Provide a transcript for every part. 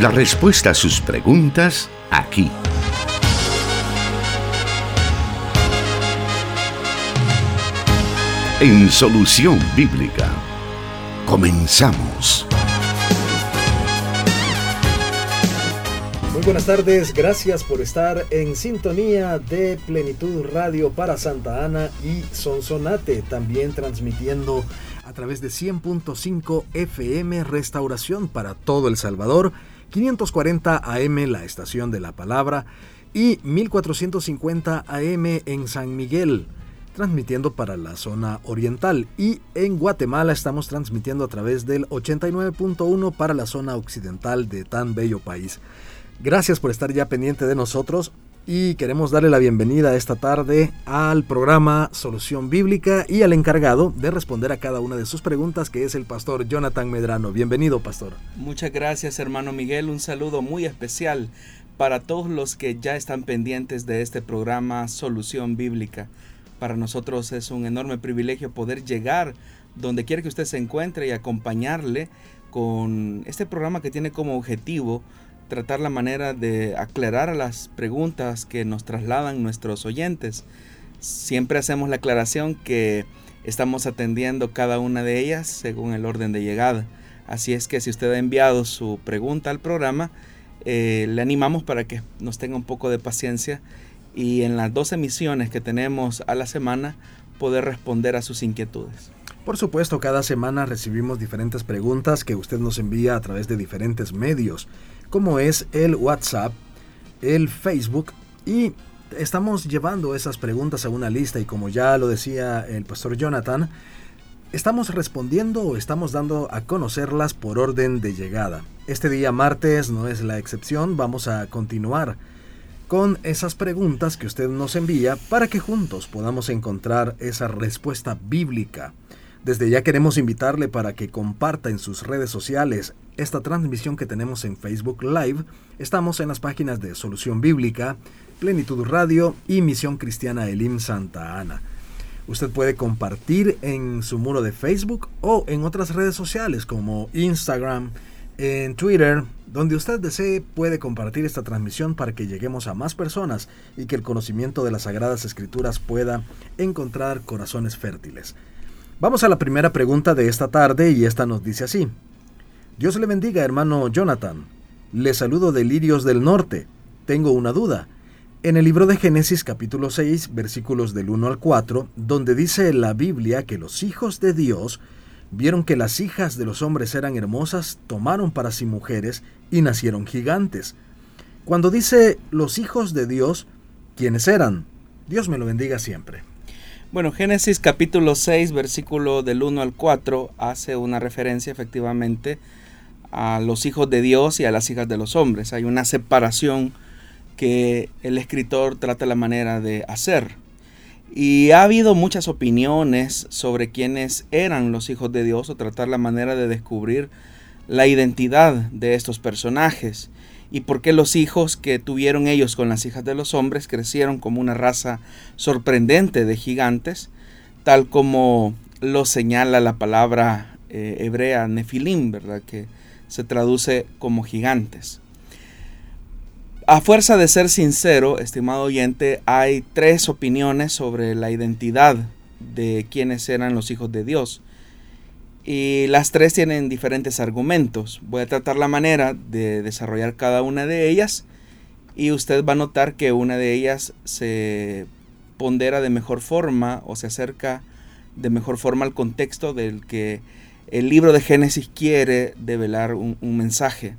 La respuesta a sus preguntas aquí. En Solución Bíblica. Comenzamos. Muy buenas tardes, gracias por estar en sintonía de Plenitud Radio para Santa Ana y Sonsonate, también transmitiendo a través de 100.5 FM Restauración para todo El Salvador, 540 AM la estación de la palabra y 1450 AM en San Miguel transmitiendo para la zona oriental y en Guatemala estamos transmitiendo a través del 89.1 para la zona occidental de tan bello país. Gracias por estar ya pendiente de nosotros y queremos darle la bienvenida esta tarde al programa Solución Bíblica y al encargado de responder a cada una de sus preguntas que es el pastor Jonathan Medrano. Bienvenido, pastor. Muchas gracias, hermano Miguel. Un saludo muy especial para todos los que ya están pendientes de este programa Solución Bíblica. Para nosotros es un enorme privilegio poder llegar donde quiera que usted se encuentre y acompañarle con este programa que tiene como objetivo tratar la manera de aclarar las preguntas que nos trasladan nuestros oyentes. Siempre hacemos la aclaración que estamos atendiendo cada una de ellas según el orden de llegada. Así es que si usted ha enviado su pregunta al programa, eh, le animamos para que nos tenga un poco de paciencia y en las dos emisiones que tenemos a la semana poder responder a sus inquietudes. Por supuesto, cada semana recibimos diferentes preguntas que usted nos envía a través de diferentes medios, como es el WhatsApp, el Facebook y estamos llevando esas preguntas a una lista y como ya lo decía el pastor Jonathan, estamos respondiendo o estamos dando a conocerlas por orden de llegada. Este día martes no es la excepción, vamos a continuar con esas preguntas que usted nos envía para que juntos podamos encontrar esa respuesta bíblica. Desde ya queremos invitarle para que comparta en sus redes sociales esta transmisión que tenemos en Facebook Live. Estamos en las páginas de Solución Bíblica, Plenitud Radio y Misión Cristiana Elim Santa Ana. Usted puede compartir en su muro de Facebook o en otras redes sociales como Instagram, en Twitter, donde usted desee puede compartir esta transmisión para que lleguemos a más personas y que el conocimiento de las Sagradas Escrituras pueda encontrar corazones fértiles. Vamos a la primera pregunta de esta tarde y esta nos dice así. Dios le bendiga, hermano Jonathan. Le saludo de Lirios del Norte. Tengo una duda. En el libro de Génesis capítulo 6 versículos del 1 al 4, donde dice la Biblia que los hijos de Dios vieron que las hijas de los hombres eran hermosas, tomaron para sí mujeres y nacieron gigantes. Cuando dice los hijos de Dios, ¿quiénes eran? Dios me lo bendiga siempre. Bueno, Génesis capítulo 6, versículo del 1 al 4 hace una referencia efectivamente a los hijos de Dios y a las hijas de los hombres. Hay una separación que el escritor trata la manera de hacer. Y ha habido muchas opiniones sobre quiénes eran los hijos de Dios o tratar la manera de descubrir la identidad de estos personajes y por qué los hijos que tuvieron ellos con las hijas de los hombres crecieron como una raza sorprendente de gigantes, tal como lo señala la palabra eh, hebrea nefilim, ¿verdad? Que se traduce como gigantes. A fuerza de ser sincero, estimado oyente, hay tres opiniones sobre la identidad de quienes eran los hijos de Dios. Y las tres tienen diferentes argumentos. Voy a tratar la manera de desarrollar cada una de ellas y usted va a notar que una de ellas se pondera de mejor forma o se acerca de mejor forma al contexto del que el libro de Génesis quiere develar un, mensaje.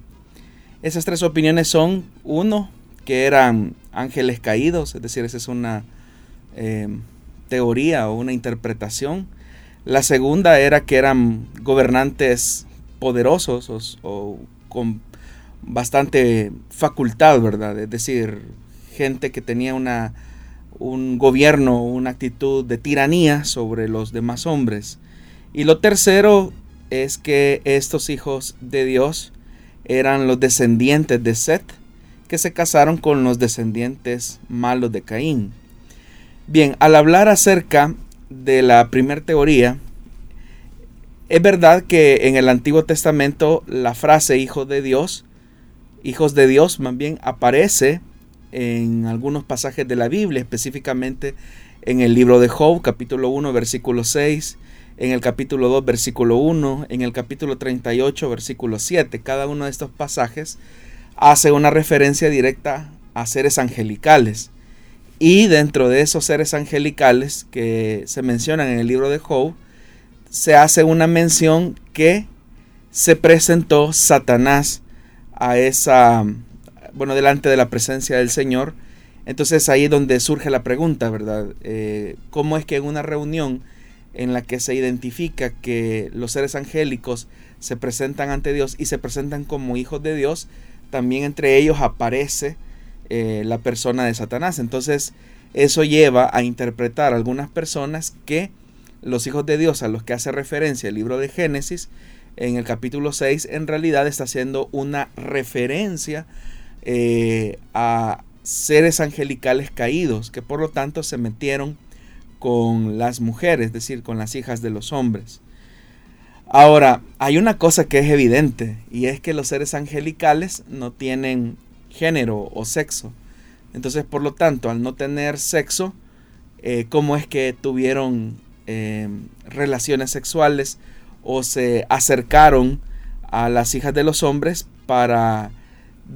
Esas tres opiniones son, uno, que eran ángeles caídos, es decir, esa es una eh, teoría o una interpretación. La segunda era que eran gobernantes poderosos o, con bastante facultad, ¿verdad? Es decir, gente que tenía una, un gobierno, una actitud de tiranía sobre los demás hombres. Y lo tercero es que estos hijos de Dios eran los descendientes de Seth, que se casaron con los descendientes malos de Caín. Bien, al hablar acerca de la primera teoría, es verdad que en el Antiguo Testamento la frase hijo de Dios hijos de Dios, más bien aparece en algunos pasajes de la Biblia, específicamente en el libro de Job, capítulo 1, versículo 6, en el capítulo 2, versículo 1, en el capítulo 38, versículo 7. Cada uno de estos pasajes hace una referencia directa a seres angelicales. Y dentro de esos seres angelicales que se mencionan en el libro de Job, se hace una mención que se presentó Satanás a esa, bueno, delante de la presencia del Señor. Entonces ahí es donde surge la pregunta, ¿verdad? Eh, ¿Cómo es que en una reunión en la que se identifica que los seres angélicos se presentan ante Dios y se presentan como hijos de Dios, también entre ellos aparece eh, la persona de Satanás. Entonces eso lleva a interpretar a algunas personas que los hijos de Dios a los que hace referencia el libro de Génesis en el capítulo 6 en realidad está haciendo una referencia eh, a seres angelicales caídos que por lo tanto se metieron con las mujeres, es decir, con las hijas de los hombres. Ahora, hay una cosa que es evidente y es que los seres angelicales no tienen género o sexo. Entonces, por lo tanto, al no tener sexo, eh, ¿cómo es que tuvieron eh, relaciones sexuales o se acercaron a las hijas de los hombres para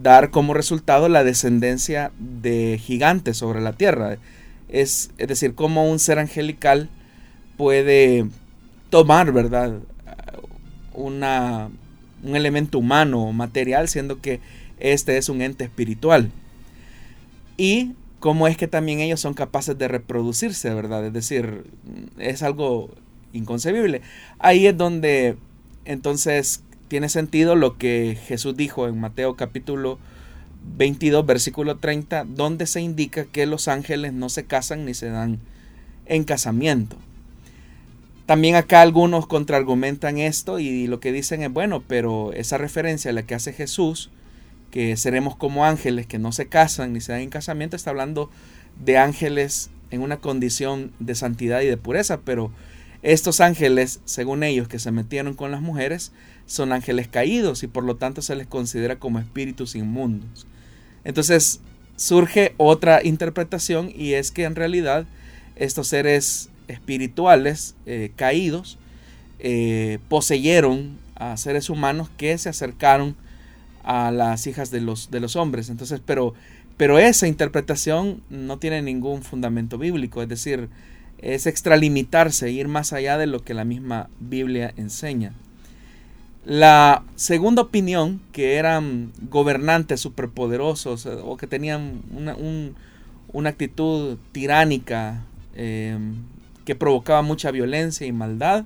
dar como resultado la descendencia de gigantes sobre la tierra. Es, es decir, cómo un ser angelical puede tomar, ¿verdad? Una, un elemento humano o material, siendo que este es un ente espiritual. Y cómo es que también ellos son capaces de reproducirse, ¿verdad? Es decir, es algo inconcebible. Ahí es donde entonces tiene sentido lo que Jesús dijo en Mateo capítulo 22, versículo 30, donde se indica que los ángeles no se casan ni se dan en casamiento. También acá algunos contraargumentan esto y lo que dicen es, bueno, pero esa referencia a la que hace Jesús, que seremos como ángeles que no se casan ni se dan en casamiento, está hablando de ángeles en una condición de santidad y de pureza, pero estos ángeles, según ellos que se metieron con las mujeres, son ángeles caídos y por lo tanto se les considera como espíritus inmundos. Entonces surge otra interpretación y es que en realidad estos seres espirituales eh, caídos eh, poseyeron a seres humanos que se acercaron a las hijas de los, de los hombres. Entonces, pero, pero esa interpretación no tiene ningún fundamento bíblico, es decir, es extralimitarse, ir más allá de lo que la misma Biblia enseña. La segunda opinión, que eran gobernantes superpoderosos eh, o que tenían una, actitud tiránica em, que provocaba mucha violencia y maldad,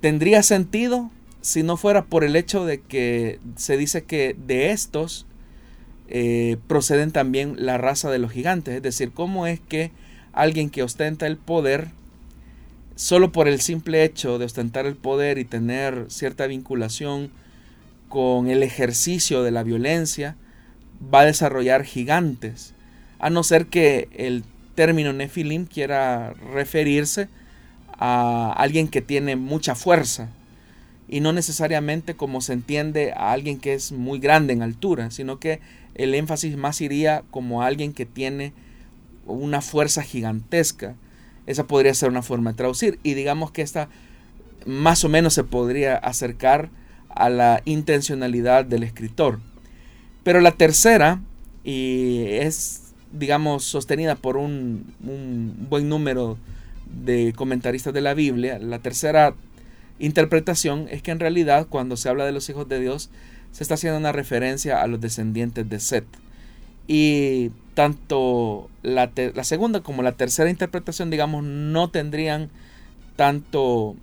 tendría sentido si no fuera por el hecho de que se dice que de estos eh, proceden también la raza de los gigantes. Es decir, cómo es que alguien que ostenta el poder, solo por el simple hecho de ostentar el poder y tener cierta vinculación con el ejercicio de la violencia, va a desarrollar gigantes, a no ser que el término nefilim quiera referirse a alguien que tiene mucha fuerza y no necesariamente como se entiende a alguien que es muy grande en altura, sino que el énfasis más iría como a alguien que tiene una fuerza gigantesca. Esa podría ser una forma de traducir. Y digamos que esta más o menos se podría acercar a la intencionalidad del escritor. Pero la tercera, y es, digamos, sostenida por un, un buen número de comentaristas de la Biblia, la tercera interpretación es que en realidad cuando se habla de los hijos de Dios, se está haciendo una referencia a los descendientes de Set. Y tanto la, segunda como la tercera interpretación, digamos, no tendrían tanto,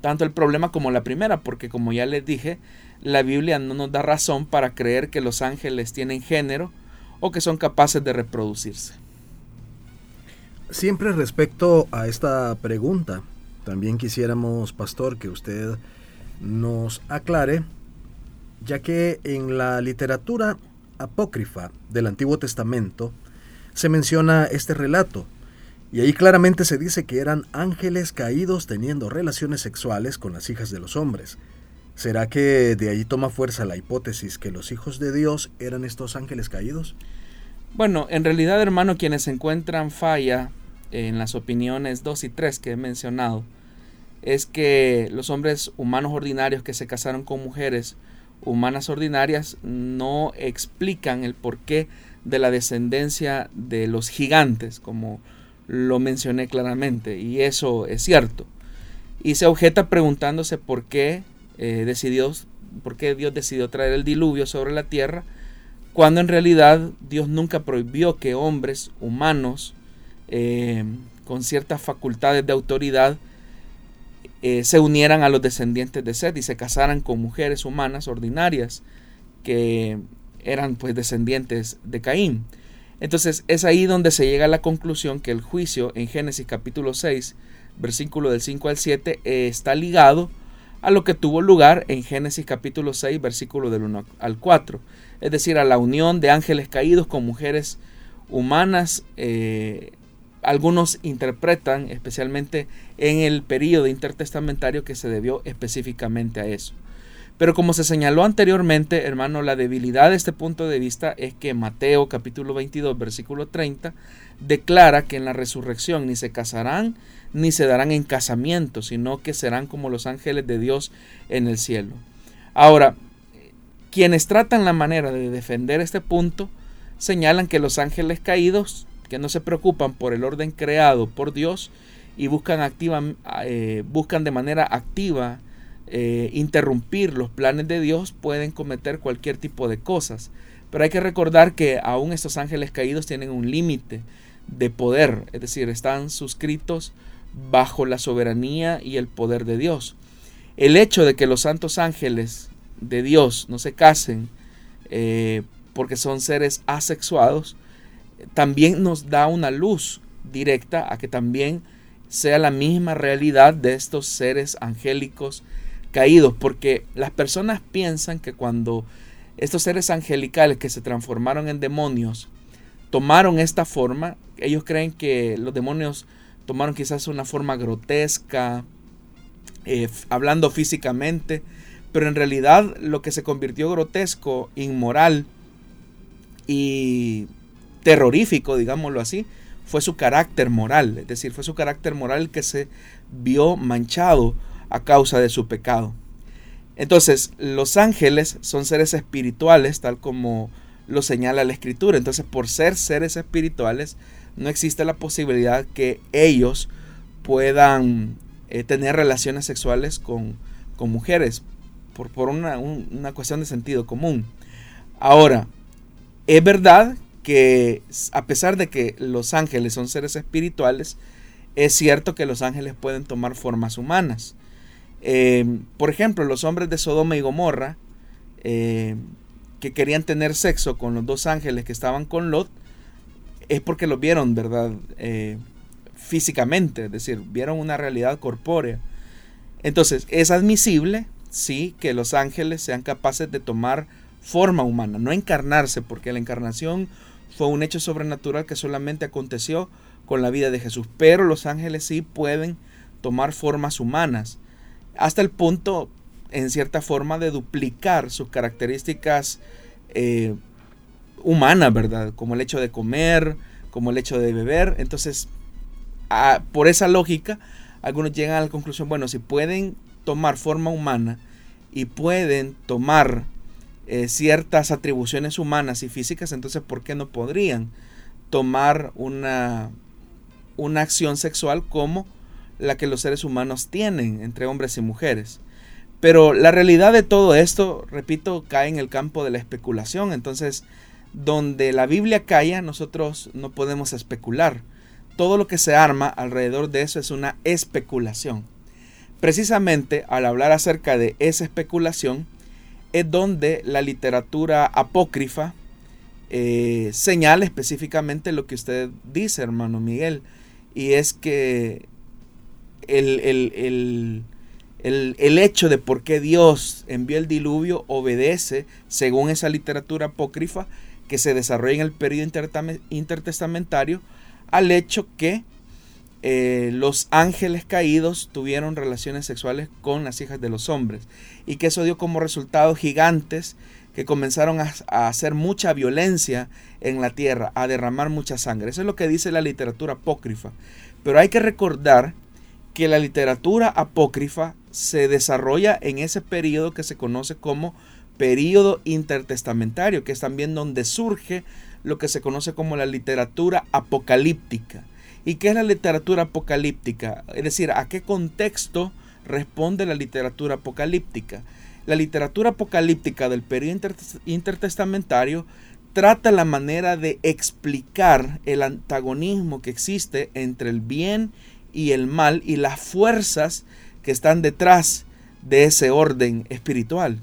tanto el problema como la primera, porque como ya les dije, la Biblia no nos da razón para creer que los ángeles tienen género o que son capaces de reproducirse. Siempre respecto a esta pregunta, también quisiéramos, pastor, que usted nos aclare, ya que en la literatura apócrifa del Antiguo Testamento se menciona este relato, y ahí claramente se dice que eran ángeles caídos teniendo relaciones sexuales con las hijas de los hombres. ¿Será que de ahí toma fuerza la hipótesis que los hijos de Dios eran estos ángeles caídos? Bueno, en realidad, hermano, quienes encuentran falla en las opiniones 2 y 3 que he mencionado, es que los hombres humanos ordinarios que se casaron con mujeres humanas ordinarias no explican el porqué de la descendencia de los gigantes, como lo mencioné claramente, y eso es cierto. Y se objeta preguntándose por qué eh, decidió, por qué Dios decidió traer el diluvio sobre la tierra, cuando en realidad Dios nunca prohibió que hombres humanos eh, con ciertas facultades de autoridad eh, se unieran a los descendientes de Seth y se casaran con mujeres humanas ordinarias que eran pues descendientes de Caín. Entonces es ahí donde se llega a la conclusión que el juicio en Génesis capítulo 6, versículo del 5 al 7, está ligado a lo que tuvo lugar en Génesis capítulo 6, versículo del 1 al 4, es decir, a la unión de ángeles caídos con mujeres humanas. Eh, algunos interpretan, especialmente en el periodo intertestamentario, que se debió específicamente a eso. Pero como se señaló anteriormente, hermano, la debilidad de este punto de vista es que Mateo capítulo 22 versículo 30 declara que en la resurrección ni se casarán ni se darán en casamiento, sino que serán como los ángeles de Dios en el cielo. Ahora, quienes tratan la manera de defender este punto señalan que los ángeles caídos, que no se preocupan por el orden creado por Dios y buscan, eh, buscan de manera activa eh, interrumpir los planes de Dios pueden cometer cualquier tipo de cosas. Pero hay que recordar que aún estos ángeles caídos tienen un límite de poder, es decir, están suscritos bajo la soberanía y el poder de Dios. El hecho de que los santos ángeles de Dios no se casen eh, porque son seres asexuados, también nos da una luz directa a que también sea la misma realidad de estos seres angélicos caídos, porque las personas piensan que cuando estos seres angelicales que se transformaron en demonios tomaron esta forma, ellos creen que los demonios tomaron quizás una forma grotesca, eh, hablando físicamente, pero en realidad lo que se convirtió grotesco, inmoral y terrorífico, digámoslo así, fue su carácter moral, es decir, fue su carácter moral que se vio manchado a causa de su pecado. Entonces, los ángeles son seres espirituales, tal como lo señala la escritura. Entonces, por ser seres espirituales, no existe la posibilidad que ellos puedan eh, tener relaciones sexuales con, mujeres, por, por una, una cuestión de sentido común. Ahora, es verdad que a pesar de que los ángeles son seres espirituales, es cierto que los ángeles pueden tomar formas humanas. Eh, por ejemplo, los hombres de Sodoma y Gomorra, eh, que querían tener sexo con los dos ángeles que estaban con Lot, es porque los vieron, ¿verdad? Eh, físicamente, es decir, vieron una realidad corpórea. Entonces, es admisible, sí, que los ángeles sean capaces de tomar forma humana, no encarnarse, porque la encarnación fue un hecho sobrenatural que solamente aconteció con la vida de Jesús, pero los ángeles sí pueden tomar formas humanas hasta el punto, en cierta forma, de duplicar sus características eh, humanas, ¿verdad? Como el hecho de comer, como el hecho de beber. Entonces, por esa lógica, algunos llegan a la conclusión, bueno, si pueden tomar forma humana y pueden tomar eh, ciertas atribuciones humanas y físicas, entonces ¿por qué no podrían tomar una, una acción sexual como la que los seres humanos tienen entre hombres y mujeres. Pero la realidad de todo esto, repito, cae en el campo de la especulación. Entonces, donde la Biblia calla, nosotros no podemos especular. Todo lo que se arma alrededor de eso es una especulación. Precisamente al hablar acerca de esa especulación, es donde la literatura apócrifa eh, señala específicamente lo que usted dice, hermano Miguel, y es que el, hecho de por qué Dios envió el diluvio obedece, según esa literatura apócrifa que se desarrolla en el periodo intertestamentario, al hecho que eh, los ángeles caídos tuvieron relaciones sexuales con las hijas de los hombres y que eso dio como resultado gigantes que comenzaron a, a, hacer mucha violencia en la tierra, a derramar mucha sangre. Eso es lo que dice la literatura apócrifa. Pero hay que recordar que la literatura apócrifa se desarrolla en ese periodo que se conoce como periodo intertestamentario, que es también donde surge lo que se conoce como la literatura apocalíptica. ¿Y qué es la literatura apocalíptica? Es decir, ¿a qué contexto responde la literatura apocalíptica? La literatura apocalíptica del periodo intertestamentario trata la manera de explicar el antagonismo que existe entre el bien y el mal y las fuerzas que están detrás de ese orden espiritual.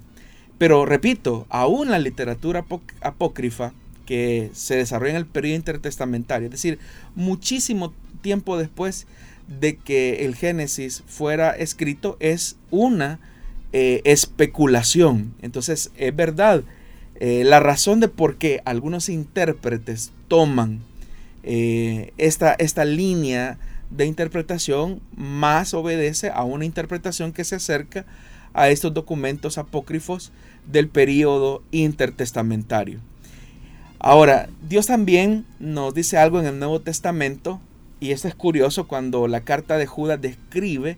Pero repito, aún la literatura apócrifa que se desarrolla en el periodo intertestamentario, es decir, muchísimo tiempo después de que el Génesis fuera escrito, es una eh, especulación. Entonces, es verdad, eh, la razón de por qué algunos intérpretes toman eh, esta, esta línea de interpretación más obedece a una interpretación que se acerca a estos documentos apócrifos del periodo intertestamentario. Ahora, Dios también nos dice algo en el Nuevo Testamento, y esto es curioso cuando la carta de Judas describe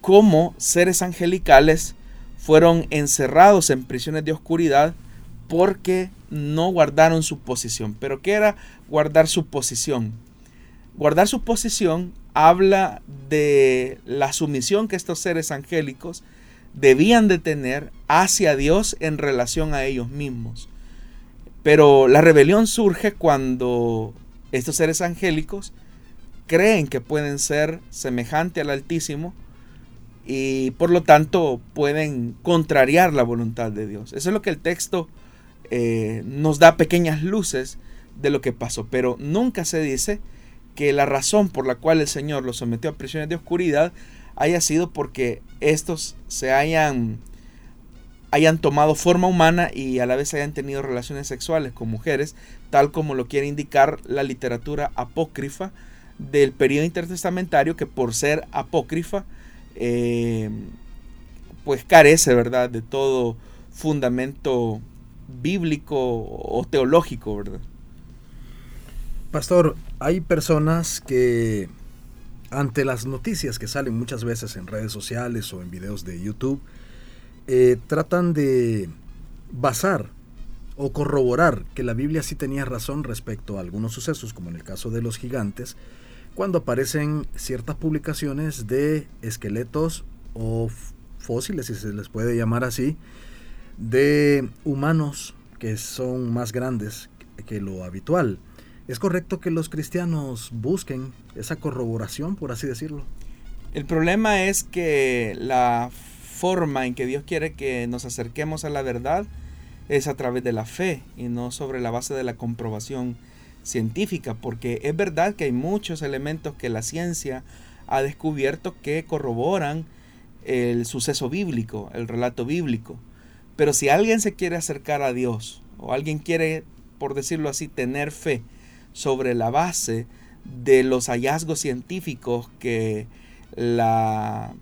cómo seres angelicales fueron encerrados en prisiones de oscuridad porque no guardaron su posición. Pero ¿qué era guardar su posición? Guardar su posición habla de la sumisión que estos seres angélicos debían de tener hacia Dios en relación a ellos mismos. Pero la rebelión surge cuando estos seres angélicos creen que pueden ser semejante al Altísimo y por lo tanto pueden contrariar la voluntad de Dios. Eso es lo que el texto eh, nos da pequeñas luces de lo que pasó, pero nunca se dice que la razón por la cual el Señor los sometió a prisiones de oscuridad haya sido porque estos se hayan, hayan tomado forma humana y a la vez hayan tenido relaciones sexuales con mujeres, tal como lo quiere indicar la literatura apócrifa del periodo intertestamentario, que por ser apócrifa, eh, pues carece, ¿verdad?, de todo fundamento bíblico o teológico, ¿verdad? Pastor, hay personas que ante las noticias que salen muchas veces en redes sociales o en videos de YouTube, eh, tratan de basar o corroborar que la Biblia sí tenía razón respecto a algunos sucesos, como en el caso de los gigantes, cuando aparecen ciertas publicaciones de esqueletos o fósiles, si se les puede llamar así, de humanos que son más grandes que lo habitual. ¿Es correcto que los cristianos busquen esa corroboración, por así decirlo? El problema es que la forma en que Dios quiere que nos acerquemos a la verdad es a través de la fe y no sobre la base de la comprobación científica, porque es verdad que hay muchos elementos que la ciencia ha descubierto que corroboran el suceso bíblico, el relato bíblico. Pero si alguien se quiere acercar a Dios o alguien quiere, por decirlo así, tener fe, sobre la base de los hallazgos científicos que la,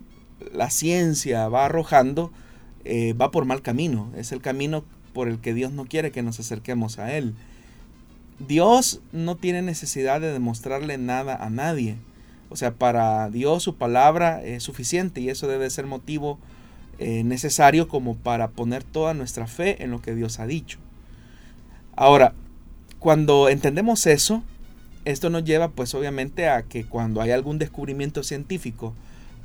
la ciencia va arrojando, eh, va por mal camino. Es el camino por el que Dios no quiere que nos acerquemos a Él. Dios no tiene necesidad de demostrarle nada a nadie. O sea, para Dios su palabra es suficiente y eso debe ser motivo eh, necesario como para poner toda nuestra fe en lo que Dios ha dicho. Ahora, cuando entendemos eso, esto nos lleva pues obviamente a que cuando hay algún descubrimiento científico,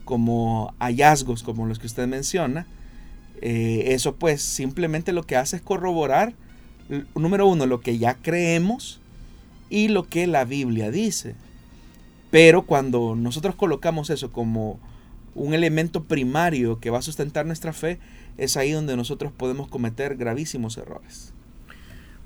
como hallazgos como los que usted menciona, eh, eso pues simplemente lo que hace es corroborar, número uno, lo que ya creemos y lo que la Biblia dice. Pero cuando nosotros colocamos eso como un elemento primario que va a sustentar nuestra fe, es ahí donde nosotros podemos cometer gravísimos errores.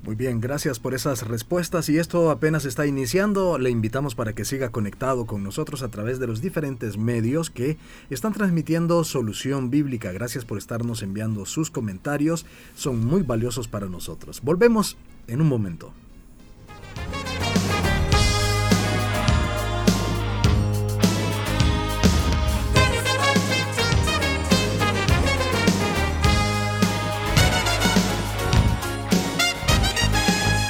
Muy bien, gracias por esas respuestas y esto apenas está iniciando. Le invitamos para que siga conectado con nosotros a través de los diferentes medios que están transmitiendo solución bíblica. Gracias por estarnos enviando sus comentarios, son muy valiosos para nosotros. Volvemos en un momento.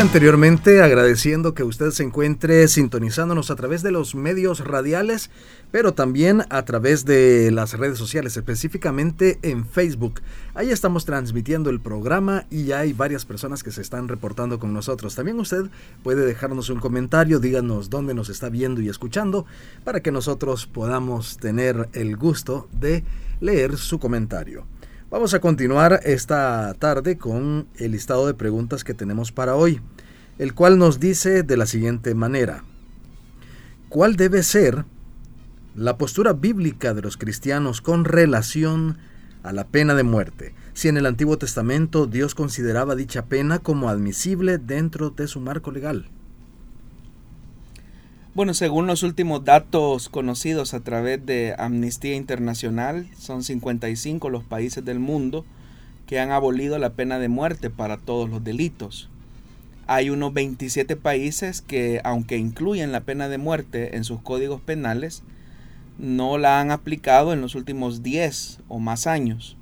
Anteriormente, agradeciendo que usted se encuentre sintonizándonos a través de los medios radiales, pero también a través de las redes sociales, específicamente en Facebook. Ahí estamos transmitiendo el programa y ya hay varias personas que se están reportando con nosotros. También usted puede dejarnos un comentario, díganos dónde nos está viendo y escuchando, para que nosotros podamos tener el gusto de leer su comentario. Vamos a continuar esta tarde con el listado de preguntas que tenemos para hoy, el cual nos dice de la siguiente manera. ¿Cuál debe ser la postura bíblica de los cristianos con relación a la pena de muerte? Si en el Antiguo Testamento Dios consideraba dicha pena como admisible dentro de su marco legal. Bueno, según los últimos datos conocidos a través de Amnistía Internacional, son 55 los países del mundo que han abolido la pena de muerte para todos los delitos. Hay unos 27 países que, aunque incluyen la pena de muerte en sus códigos penales, no la han aplicado en los últimos 10 o más años.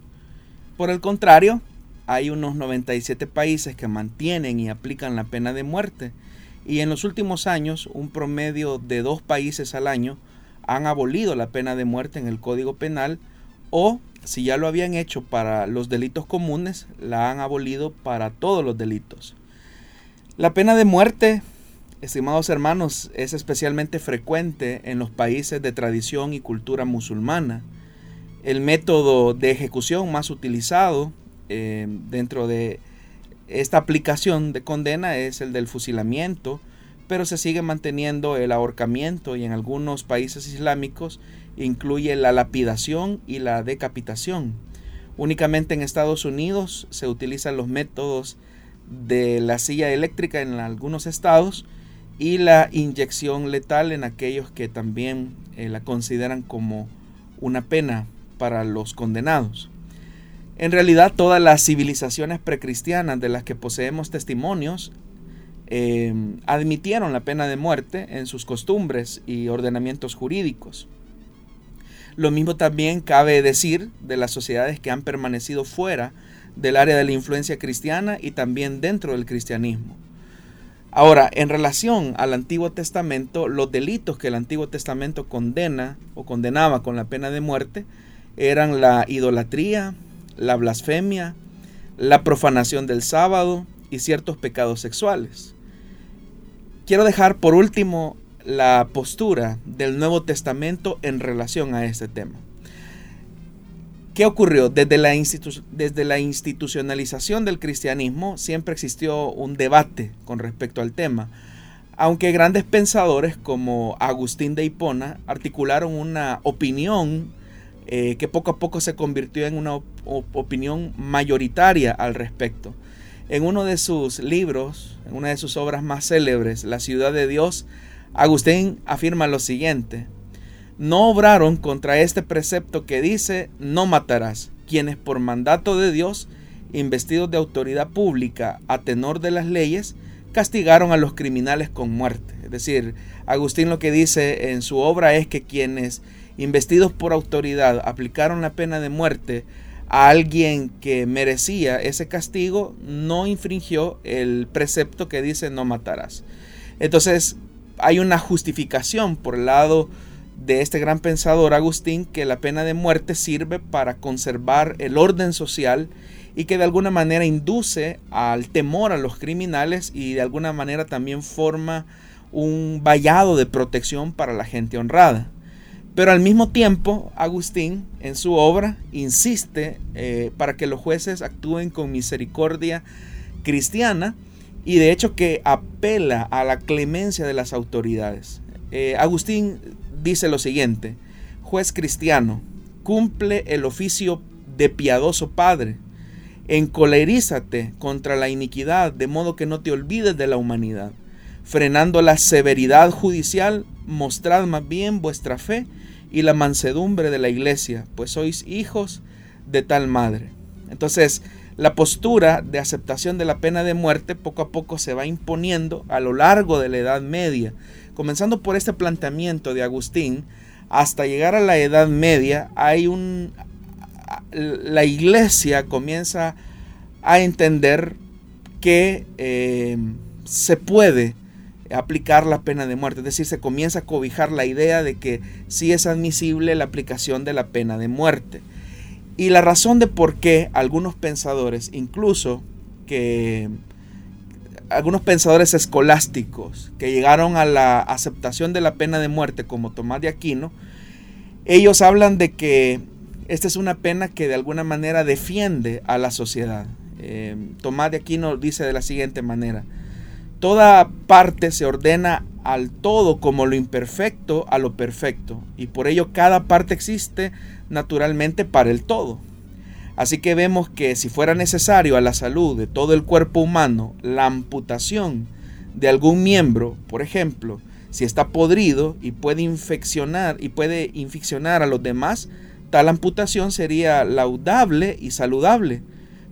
Por el contrario, hay unos 97 países que mantienen y aplican la pena de muerte y en los últimos años un promedio de dos países al año han abolido la pena de muerte en el Código Penal o si ya lo habían hecho para los delitos comunes, la han abolido para todos los delitos. La pena de muerte, estimados hermanos, es especialmente frecuente en los países de tradición y cultura musulmana. El método de ejecución más utilizado eh, dentro de esta aplicación de condena es el del fusilamiento, pero se sigue manteniendo el ahorcamiento y en algunos países islámicos incluye la lapidación y la decapitación. Únicamente en Estados Unidos se utilizan los métodos de la silla eléctrica en algunos estados y la inyección letal en aquellos que también eh, la consideran como una pena para los condenados. En realidad todas las civilizaciones precristianas de las que poseemos testimonios em, admitieron la pena de muerte en sus costumbres y ordenamientos jurídicos. Lo mismo también cabe decir de las sociedades que han permanecido fuera del área de la influencia cristiana y también dentro del cristianismo. Ahora, en relación al Antiguo Testamento, los delitos que el Antiguo Testamento condena o condenaba con la pena de muerte eran la idolatría, la blasfemia, la profanación del sábado y ciertos pecados sexuales. Quiero dejar por último la postura del Nuevo Testamento en relación a este tema. ¿Qué ocurrió? Desde la, desde la, institucionalización del cristianismo siempre existió un debate con respecto al tema, aunque grandes pensadores como Agustín de Hipona articularon una opinión eh, que poco a poco se convirtió en una opinión mayoritaria al respecto. En uno de sus libros, en una de sus obras más célebres, La ciudad de Dios, Agustín afirma lo siguiente, no obraron contra este precepto que dice, no matarás, quienes por mandato de Dios, investidos de autoridad pública a tenor de las leyes, castigaron a los criminales con muerte. Es decir, Agustín lo que dice en su obra es que quienes investidos por autoridad, aplicaron la pena de muerte a alguien que merecía ese castigo, no infringió el precepto que dice no matarás. Entonces hay una justificación por el lado de este gran pensador Agustín que la pena de muerte sirve para conservar el orden social y que de alguna manera induce al temor a los criminales y de alguna manera también forma un vallado de protección para la gente honrada. Pero al mismo tiempo, Agustín en su obra insiste eh, para que los jueces actúen con misericordia cristiana y de hecho que apela a la clemencia de las autoridades. Eh, Agustín dice lo siguiente, juez cristiano, cumple el oficio de piadoso padre, encolerízate contra la iniquidad, de modo que no te olvides de la humanidad. Frenando la severidad judicial, mostrad más bien vuestra fe y la mansedumbre de la iglesia, pues sois hijos de tal madre. Entonces, la postura de aceptación de la pena de muerte poco a poco se va imponiendo a lo largo de la Edad Media, comenzando por este planteamiento de Agustín, hasta llegar a la Edad Media, hay un la iglesia comienza a entender que eh, se puede aplicar la pena de muerte, es decir, se comienza a cobijar la idea de que sí es admisible la aplicación de la pena de muerte. Y la razón de por qué algunos pensadores, incluso que algunos pensadores escolásticos que llegaron a la aceptación de la pena de muerte, como Tomás de Aquino, ellos hablan de que esta es una pena que de alguna manera defiende a la sociedad. Eh, Tomás de Aquino dice de la siguiente manera, toda parte se ordena al todo como lo imperfecto a lo perfecto, y por ello cada parte existe naturalmente para el todo. Así que vemos que si fuera necesario a la salud de todo el cuerpo humano la amputación de algún miembro, por ejemplo, si está podrido y puede infeccionar y puede infeccionar a los demás, tal amputación sería laudable y saludable.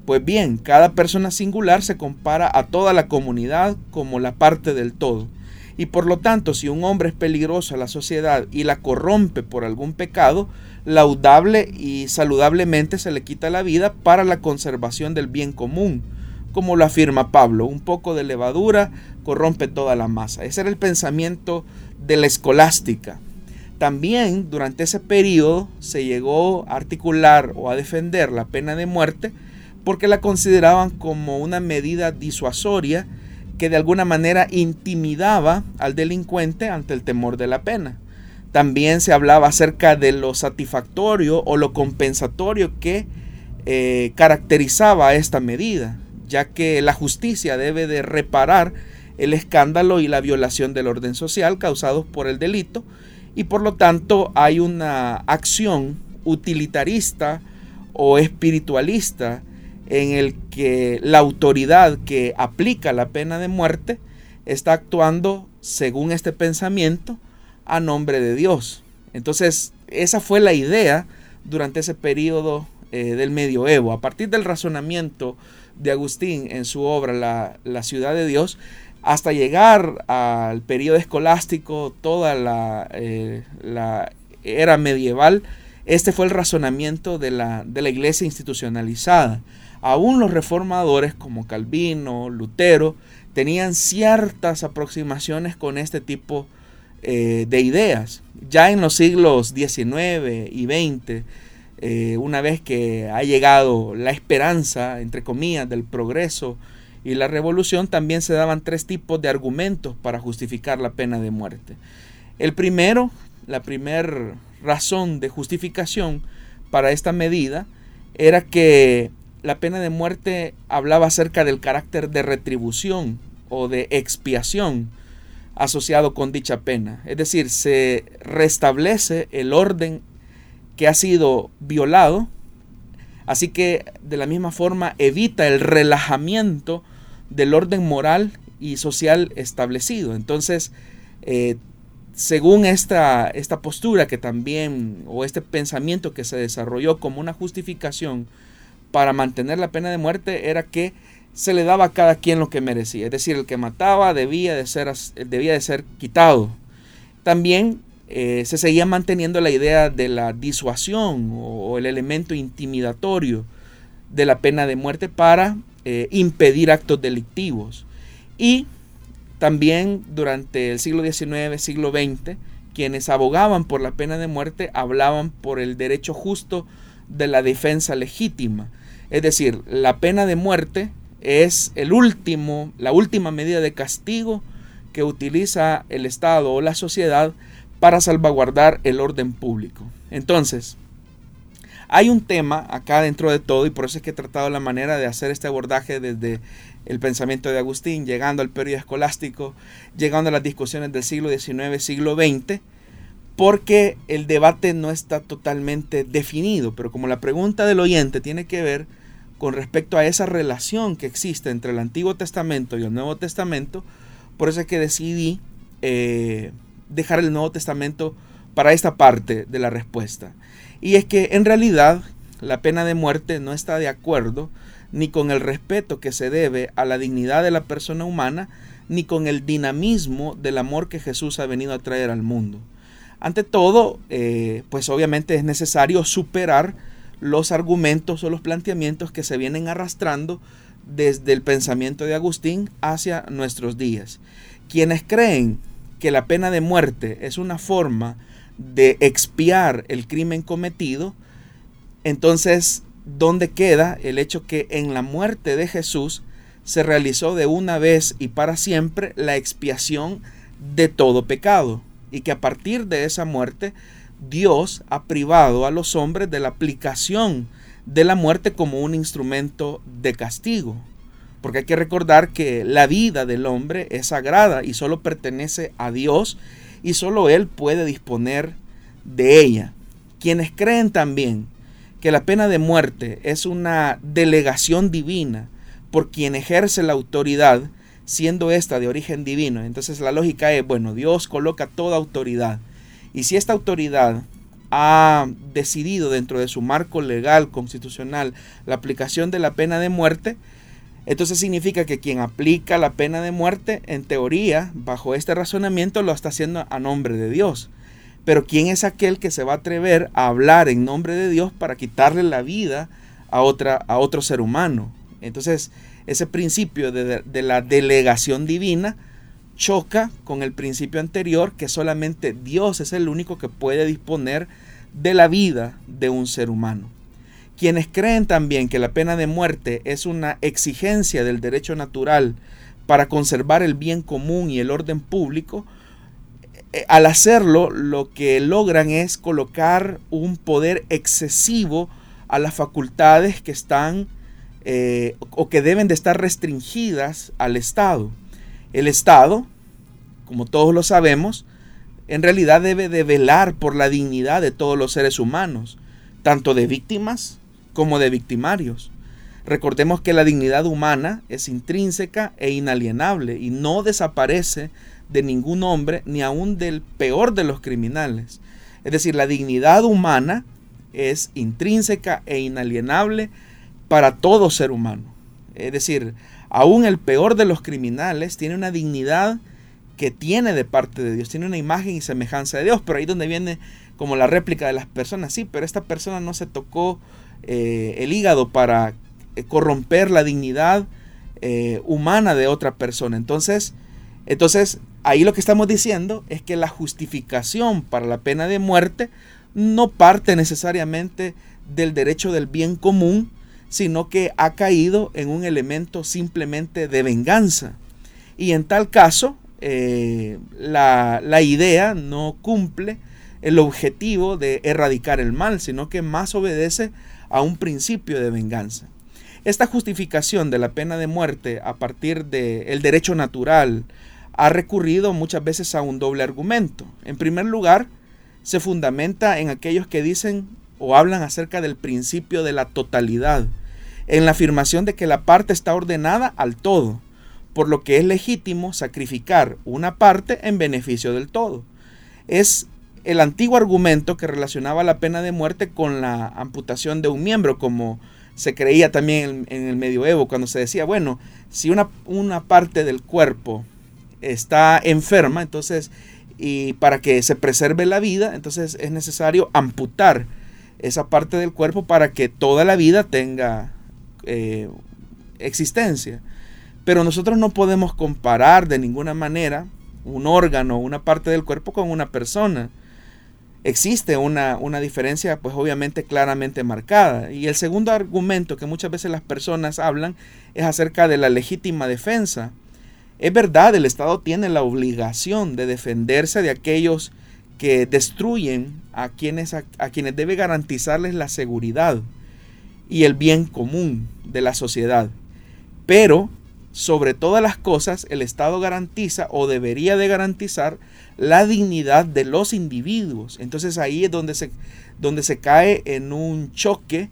Pues bien, cada persona singular se compara a toda la comunidad como la parte del todo. Y por lo tanto, si un hombre es peligroso a la sociedad y la corrompe por algún pecado, laudable y saludablemente se le quita la vida para la conservación del bien común, como lo afirma Pablo, un poco de levadura corrompe toda la masa. Ese era el pensamiento de la escolástica. También durante ese periodo se llegó a articular o a defender la pena de muerte porque la consideraban como una medida disuasoria que de alguna manera intimidaba al delincuente ante el temor de la pena. También se hablaba acerca de lo satisfactorio o lo compensatorio que eh, caracterizaba esta medida, ya que la justicia debe de reparar el escándalo y la violación del orden social causados por el delito y por lo tanto hay una acción utilitarista o espiritualista en el que la autoridad que aplica la pena de muerte está actuando según este pensamiento a nombre de Dios. Entonces, esa fue la idea durante ese periodo eh, del medioevo. A partir del razonamiento de Agustín en su obra la, ciudad de Dios, hasta llegar al periodo escolástico, toda la, eh, la, era medieval, este fue el razonamiento de la, de la iglesia institucionalizada. Aún los reformadores como Calvino, Lutero, tenían ciertas aproximaciones con este tipo de eh, de ideas. Ya en los siglos XIX y XX, eh, una vez que ha llegado la esperanza, entre comillas, del progreso y la revolución, también se daban tres tipos de argumentos para justificar la pena de muerte. El primero, la primera razón de justificación para esta medida era que la pena de muerte hablaba acerca del carácter de retribución o de expiación asociado con dicha pena. Es decir, se restablece el orden que ha sido violado, así que de la misma forma evita el relajamiento del orden moral y social establecido. Entonces, eh, según esta, esta postura que también, o este pensamiento que se desarrolló como una justificación para mantener la pena de muerte, era que se le daba a cada quien lo que merecía. Es decir, el que mataba debía de ser, debía de ser quitado. También eh, se seguía manteniendo la idea de la disuasión o, el elemento intimidatorio de la pena de muerte para eh, impedir actos delictivos. Y también durante el siglo XIX, siglo XX, quienes abogaban por la pena de muerte hablaban por el derecho justo de la defensa legítima. Es decir, la pena de muerte es el último, la última medida de castigo que utiliza el Estado o la sociedad para salvaguardar el orden público. Entonces, hay un tema acá dentro de todo y por eso es que he tratado la manera de hacer este abordaje desde el pensamiento de Agustín, llegando al periodo escolástico, llegando a las discusiones del siglo XIX, siglo XX, porque el debate no está totalmente definido, pero como la pregunta del oyente tiene que ver con respecto a esa relación que existe entre el Antiguo Testamento y el Nuevo Testamento, por eso es que decidí eh, dejar el Nuevo Testamento para esta parte de la respuesta. Y es que en realidad la pena de muerte no está de acuerdo ni con el respeto que se debe a la dignidad de la persona humana, ni con el dinamismo del amor que Jesús ha venido a traer al mundo. Ante todo, eh, pues obviamente es necesario superar los argumentos o los planteamientos que se vienen arrastrando desde el pensamiento de Agustín hacia nuestros días. Quienes creen que la pena de muerte es una forma de expiar el crimen cometido, entonces, ¿dónde queda el hecho que en la muerte de Jesús se realizó de una vez y para siempre la expiación de todo pecado? Y que a partir de esa muerte, Dios ha privado a los hombres de la aplicación de la muerte como un instrumento de castigo. Porque hay que recordar que la vida del hombre es sagrada y solo pertenece a Dios y solo Él puede disponer de ella. Quienes creen también que la pena de muerte es una delegación divina por quien ejerce la autoridad, siendo esta de origen divino. Entonces la lógica es, bueno, Dios coloca toda autoridad. Y si esta autoridad ha decidido dentro de su marco legal, constitucional, la aplicación de la pena de muerte, entonces significa que quien aplica la pena de muerte, en teoría, bajo este razonamiento, lo está haciendo a nombre de Dios. Pero ¿quién es aquel que se va a atrever a hablar en nombre de Dios para quitarle la vida a, otra, a otro ser humano? Entonces, ese principio de, de la delegación divina choca con el principio anterior que solamente Dios es el único que puede disponer de la vida de un ser humano. Quienes creen también que la pena de muerte es una exigencia del derecho natural para conservar el bien común y el orden público, eh, al hacerlo lo que logran es colocar un poder excesivo a las facultades que están eh, o que deben de estar restringidas al Estado. El Estado, como todos lo sabemos, en realidad debe de velar por la dignidad de todos los seres humanos, tanto de víctimas como de victimarios. Recordemos que la dignidad humana es intrínseca e inalienable y no desaparece de ningún hombre ni aun del peor de los criminales. Es decir, la dignidad humana es intrínseca e inalienable para todo ser humano. Es decir, aún el peor de los criminales tiene una dignidad que tiene de parte de Dios, tiene una imagen y semejanza de Dios, pero ahí donde viene como la réplica de las personas, sí, pero esta persona no se tocó eh, el hígado para eh, corromper la dignidad eh, humana de otra persona. Entonces, entonces, ahí lo que estamos diciendo es que la justificación para la pena de muerte no parte necesariamente del derecho del bien común, sino que ha caído en un elemento simplemente de venganza. Y en tal caso, la, la idea no cumple el objetivo de erradicar el mal, sino que más obedece a un principio de venganza. Esta justificación de la pena de muerte a partir del derecho natural ha recurrido muchas veces a un doble argumento. En primer lugar, se fundamenta en aquellos que dicen o hablan acerca del principio de la totalidad, en la afirmación de que la parte está ordenada al todo, por lo que es legítimo sacrificar una parte en beneficio del todo. Es el antiguo argumento que relacionaba la pena de muerte con la amputación de un miembro, como se creía también en, el medioevo, cuando se decía, bueno, si una, una parte del cuerpo está enferma, entonces, y para que se preserve la vida, entonces es necesario amputar esa parte del cuerpo para que toda la vida tenga eh, existencia. Pero nosotros no podemos comparar de ninguna manera un órgano, una parte del cuerpo con una persona. Existe una, una diferencia, pues obviamente claramente marcada. Y el segundo argumento que muchas veces las personas hablan es acerca de la legítima defensa. Es verdad, el Estado tiene la obligación de defenderse de aquellos que destruyen a quienes, a, quienes debe garantizarles la seguridad y el bien común de la sociedad. Pero, sobre todas las cosas, el Estado garantiza o debería de garantizar la dignidad de los individuos. Entonces ahí es donde se, donde se cae en un choque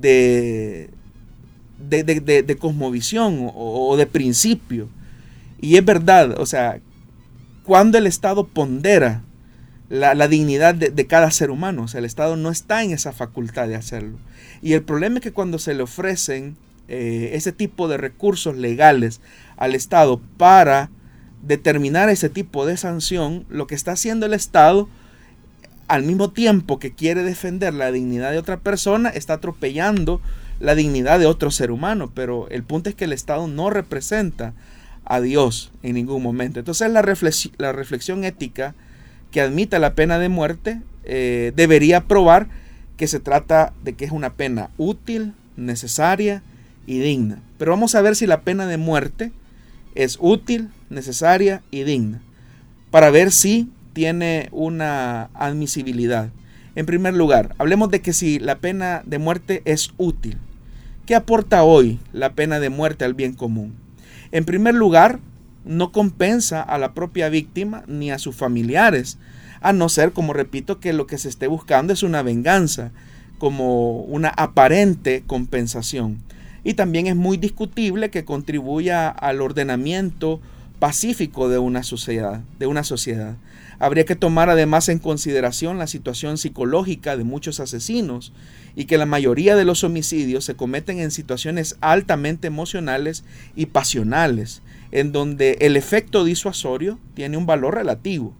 de, de, de, cosmovisión o, de principio. Y es verdad, o sea, cuando el Estado pondera la, dignidad de, cada ser humano. O sea, el Estado no está en esa facultad de hacerlo. Y el problema es que cuando se le ofrecen eh, ese tipo de recursos legales al Estado para determinar ese tipo de sanción, lo que está haciendo el Estado, al mismo tiempo que quiere defender la dignidad de otra persona, está atropellando la dignidad de otro ser humano. Pero el punto es que el Estado no representa a Dios en ningún momento. Entonces la, la reflexión ética que admita la pena de muerte eh, debería probar que se trata de que es una pena útil, necesaria y digna. Pero vamos a ver si la pena de muerte es útil, necesaria y digna. Para ver si tiene una admisibilidad. En primer lugar, hablemos de que si la pena de muerte es útil. ¿Qué aporta hoy la pena de muerte al bien común? En primer lugar, no compensa a la propia víctima ni a sus familiares, a no ser, como repito, que lo que se esté buscando es una venganza, como una aparente compensación. Y también es muy discutible que contribuya al ordenamiento pacífico de una sociedad, de una sociedad. Habría que tomar además en consideración la situación psicológica de muchos asesinos y que la mayoría de los homicidios se cometen en situaciones altamente emocionales y pasionales, en donde el efecto disuasorio tiene un valor relativo.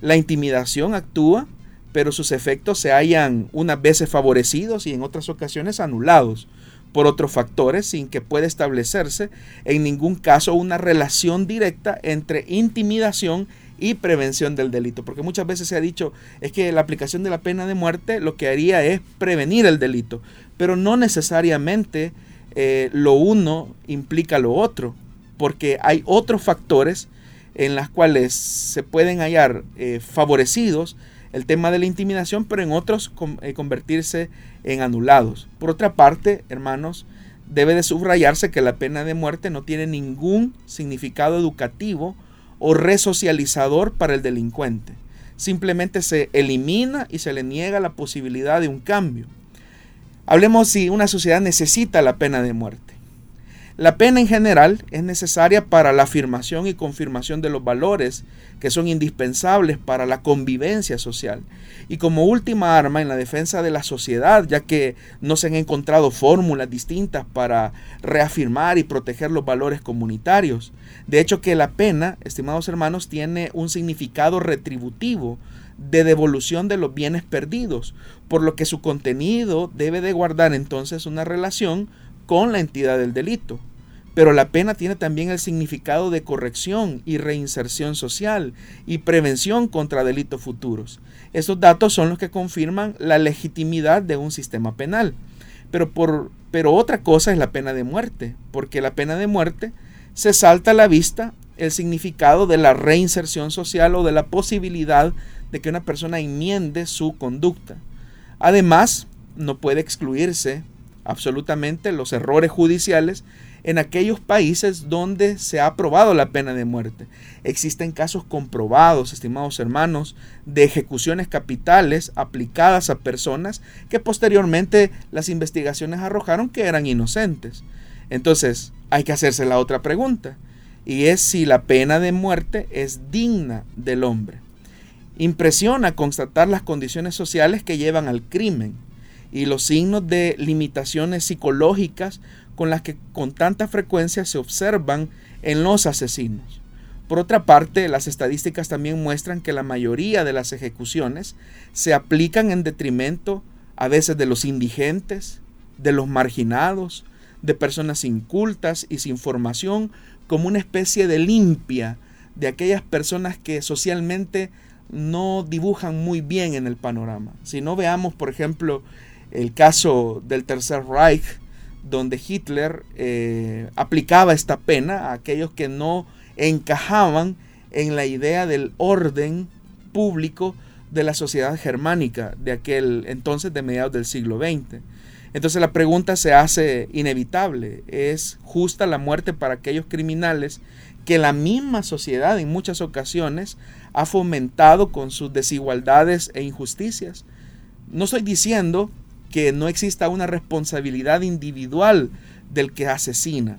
La intimidación actúa, pero sus efectos se hallan unas veces favorecidos y en otras ocasiones anulados por otros factores sin que pueda establecerse en ningún caso una relación directa entre intimidación y prevención del delito. Porque muchas veces se ha dicho es que la aplicación de la pena de muerte lo que haría es prevenir el delito, pero no necesariamente eh, lo uno implica lo otro porque hay otros factores en las cuales se pueden hallar eh, favorecidos el tema de la intimidación, pero en otros eh, convertirse en anulados. Por otra parte, hermanos, debe de subrayarse que la pena de muerte no tiene ningún significado educativo o resocializador para el delincuente. Simplemente se elimina y se le niega la posibilidad de un cambio. Hablemos si una sociedad necesita la pena de muerte. La pena en general es necesaria para la afirmación y confirmación de los valores que son indispensables para la convivencia social y como última arma en la defensa de la sociedad, ya que no se han encontrado fórmulas distintas para reafirmar y proteger los valores comunitarios. De hecho que la pena, estimados hermanos, tiene un significado retributivo de devolución de los bienes perdidos, por lo que su contenido debe de guardar entonces una relación con la entidad del delito. Pero la pena tiene también el significado de corrección y reinserción social y prevención contra delitos futuros. Estos datos son los que confirman la legitimidad de un sistema penal. Pero, por, pero otra cosa es la pena de muerte, porque la pena de muerte se salta a la vista el significado de la reinserción social o de la posibilidad de que una persona enmiende su conducta. Además, no puede excluirse absolutamente los errores judiciales en aquellos países donde se ha aprobado la pena de muerte. Existen casos comprobados, estimados hermanos, de ejecuciones capitales aplicadas a personas que posteriormente las investigaciones arrojaron que eran inocentes. Entonces, hay que hacerse la otra pregunta, y es si la pena de muerte es digna del hombre. Impresiona constatar las condiciones sociales que llevan al crimen y los signos de limitaciones psicológicas con las que con tanta frecuencia se observan en los asesinos. Por otra parte, las estadísticas también muestran que la mayoría de las ejecuciones se aplican en detrimento a veces de los indigentes, de los marginados, de personas incultas y sin formación, como una especie de limpia de aquellas personas que socialmente no dibujan muy bien en el panorama. Si no veamos, por ejemplo, el caso del Tercer Reich, donde Hitler eh, aplicaba esta pena a aquellos que no encajaban en la idea del orden público de la sociedad germánica de aquel entonces de mediados del siglo XX. Entonces la pregunta se hace inevitable. ¿Es justa la muerte para aquellos criminales que la misma sociedad en muchas ocasiones ha fomentado con sus desigualdades e injusticias? No estoy diciendo que no exista una responsabilidad individual del que asesina,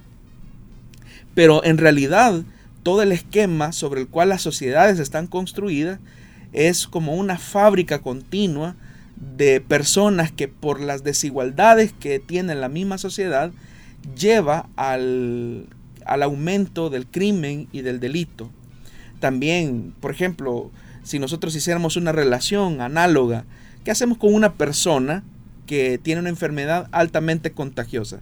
pero en realidad todo el esquema sobre el cual las sociedades están construidas es como una fábrica continua de personas que por las desigualdades que tiene la misma sociedad lleva al, al aumento del crimen y del delito. También, por ejemplo, si nosotros hiciéramos una relación análoga, ¿qué hacemos con una persona que tiene una enfermedad altamente contagiosa?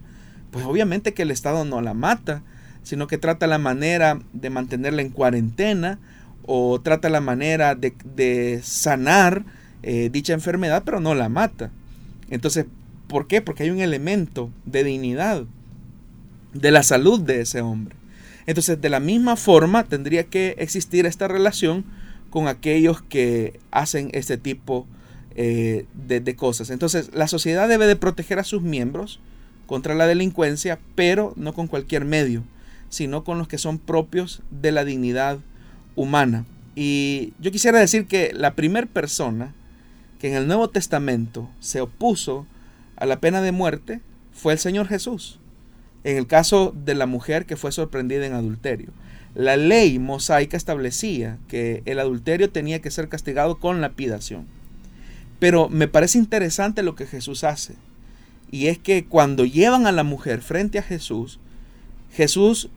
Pues obviamente que el Estado no la mata, sino que trata la manera de mantenerla en cuarentena o trata la manera de, sanar eh, dicha enfermedad, pero no la mata. Entonces, ¿por qué? Porque hay un elemento de dignidad, de la salud de ese hombre. Entonces, de la misma forma, tendría que existir esta relación con aquellos que hacen este tipo eh, de, de cosas. Entonces, la sociedad debe de proteger a sus miembros contra la delincuencia, pero no con cualquier medio, sino con los que son propios de la dignidad humana. Y yo quisiera decir que la primera persona que en el Nuevo Testamento se opuso a la pena de muerte fue el Señor Jesús. En el caso de la mujer que fue sorprendida en adulterio. La ley mosaica establecía que el adulterio tenía que ser castigado con lapidación. Pero me parece interesante lo que Jesús hace. Y es que cuando llevan a la mujer frente a Jesús, Jesús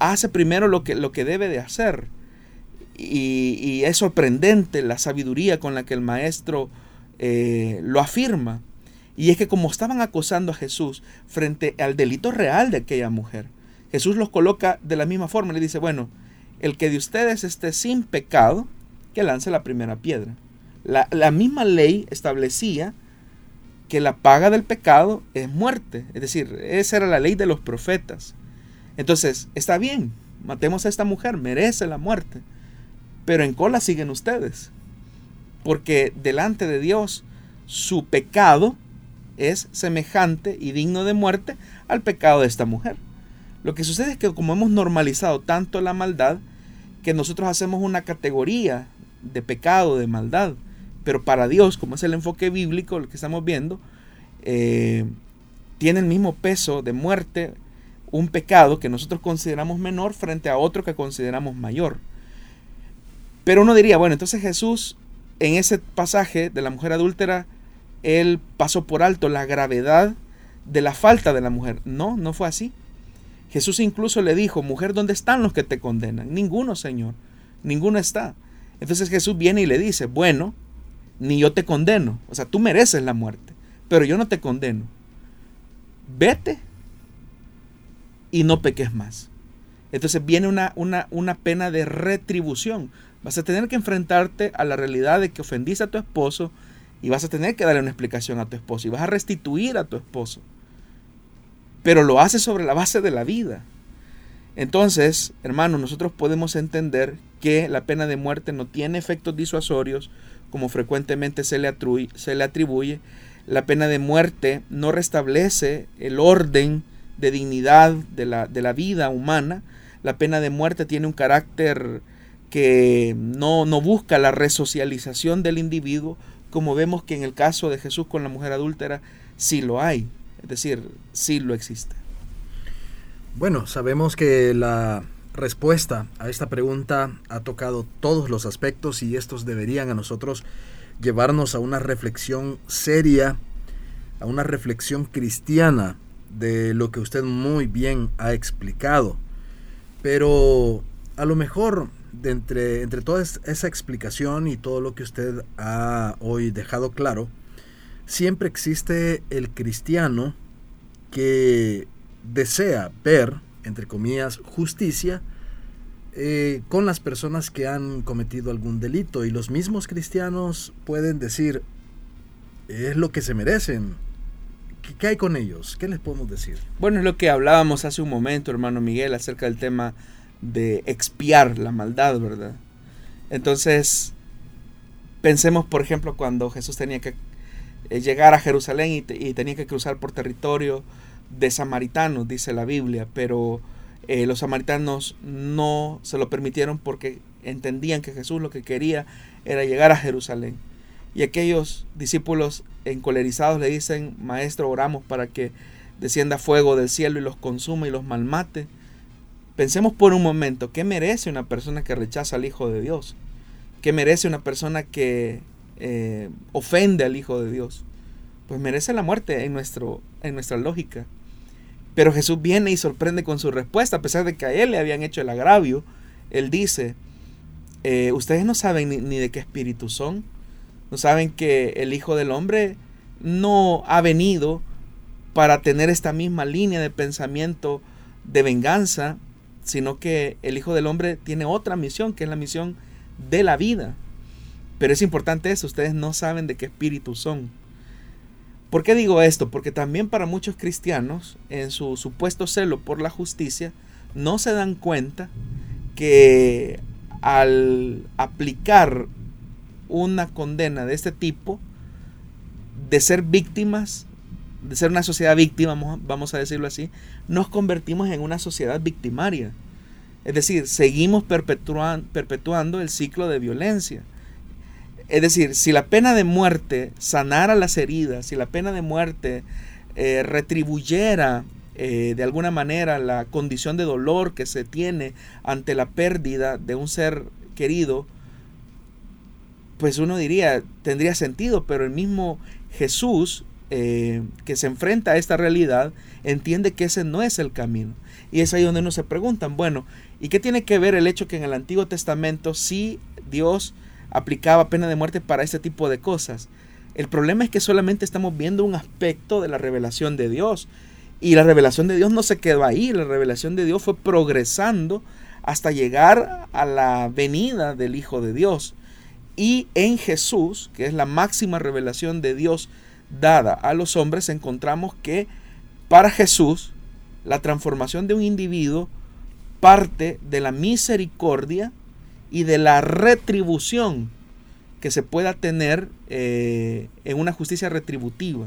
hace primero lo que, lo que debe de hacer y, es sorprendente la sabiduría con la que el maestro eh, lo afirma. Y es que como estaban acosando a Jesús frente al delito real de aquella mujer, Jesús los coloca de la misma forma. Le dice, bueno, el que de ustedes esté sin pecado, que lance la primera piedra. La, la misma ley establecía que la paga del pecado es muerte. Es decir, esa era la ley de los profetas. Entonces, está bien, matemos a esta mujer, merece la muerte. Pero en cola siguen ustedes. Porque delante de Dios su pecado es semejante y digno de muerte al pecado de esta mujer. Lo que sucede es que como hemos normalizado tanto la maldad, que nosotros hacemos una categoría de pecado, de maldad. Pero para Dios, como es el enfoque bíblico, el que estamos viendo, eh, tiene el mismo peso de muerte un pecado que nosotros consideramos menor frente a otro que consideramos mayor. Pero uno diría, bueno, entonces Jesús en ese pasaje de la mujer adúltera, él pasó por alto la gravedad de la falta de la mujer. No, no fue así. Jesús incluso le dijo, mujer, ¿dónde están los que te condenan? Ninguno, Señor, ninguno está. Entonces Jesús viene y le dice, bueno, ni yo te condeno. O sea, tú mereces la muerte, pero yo no te condeno. Vete y no peques más. Entonces viene una, una, una pena de retribución. Vas a tener que enfrentarte a la realidad de que ofendiste a tu esposo y vas a tener que darle una explicación a tu esposo y vas a restituir a tu esposo. Pero lo haces sobre la base de la vida. Entonces, hermanos, nosotros podemos entender que la pena de muerte no tiene efectos disuasorios como frecuentemente se le, atribuye. La pena de muerte no restablece el orden de dignidad de la, de la vida humana. La pena de muerte tiene un carácter que no, no busca la resocialización del individuo, como vemos que en el caso de Jesús con la mujer adúltera sí lo hay, es decir, sí lo existe. Bueno, sabemos que la respuesta a esta pregunta ha tocado todos los aspectos y estos deberían a nosotros llevarnos a una reflexión seria, a una reflexión cristiana de lo que usted muy bien ha explicado. Pero a lo mejor entre, entre toda esa explicación y todo lo que usted ha hoy dejado claro, siempre existe el cristiano que desea ver, entre comillas, justicia, eh, con las personas que han cometido algún delito y los mismos cristianos pueden decir, es lo que se merecen. ¿Qué, hay con ellos? ¿Qué les podemos decir? Bueno, es lo que hablábamos hace un momento, hermano Miguel, acerca del tema de expiar la maldad, ¿verdad? Entonces, pensemos, por ejemplo, cuando Jesús tenía que eh, llegar a Jerusalén y tenía que cruzar por territorio de samaritanos, dice la Biblia, pero eh, los samaritanos no se lo permitieron porque entendían que Jesús lo que quería era llegar a Jerusalén. Y aquellos discípulos encolerizados le dicen, Maestro, oramos para que descienda fuego del cielo y los consuma y los malmate. Pensemos por un momento, ¿qué merece una persona que rechaza al Hijo de Dios? ¿Qué merece una persona que eh, ofende al Hijo de Dios? Pues merece la muerte en, nuestro, en nuestra lógica. Pero Jesús viene y sorprende con su respuesta, a pesar de que a él le habían hecho el agravio. Él dice, eh, ustedes no saben ni, de qué espíritu son, no saben que el Hijo del Hombre no ha venido para tener esta misma línea de pensamiento de venganza, sino que el Hijo del Hombre tiene otra misión, que es la misión de la vida. Pero es importante eso, ustedes no saben de qué espíritu son. ¿Por qué digo esto? Porque también para muchos cristianos, en su supuesto celo por la justicia, no se dan cuenta que al aplicar una condena de este tipo, de ser víctimas, de ser una sociedad víctima, vamos a decirlo así, nos convertimos en una sociedad victimaria. Es decir, seguimos perpetuando el ciclo de violencia. Es decir, si la pena de muerte sanara las heridas, si la pena de muerte eh, retribuyera eh, de alguna manera la condición de dolor que se tiene ante la pérdida de un ser querido, pues uno diría, tendría sentido, pero el mismo Jesús eh, que se enfrenta a esta realidad entiende que ese no es el camino. Y es ahí donde uno se preguntan, bueno, ¿y qué tiene que ver el hecho que en el Antiguo Testamento sí Dios aplicaba pena de muerte para este tipo de cosas. El problema es que solamente estamos viendo un aspecto de la revelación de Dios. Y la revelación de Dios no se quedó ahí, la revelación de Dios fue progresando hasta llegar a la venida del Hijo de Dios. Y en Jesús, que es la máxima revelación de Dios dada a los hombres, encontramos que para Jesús la transformación de un individuo parte de la misericordia y de la retribución que se pueda tener eh, en una justicia retributiva.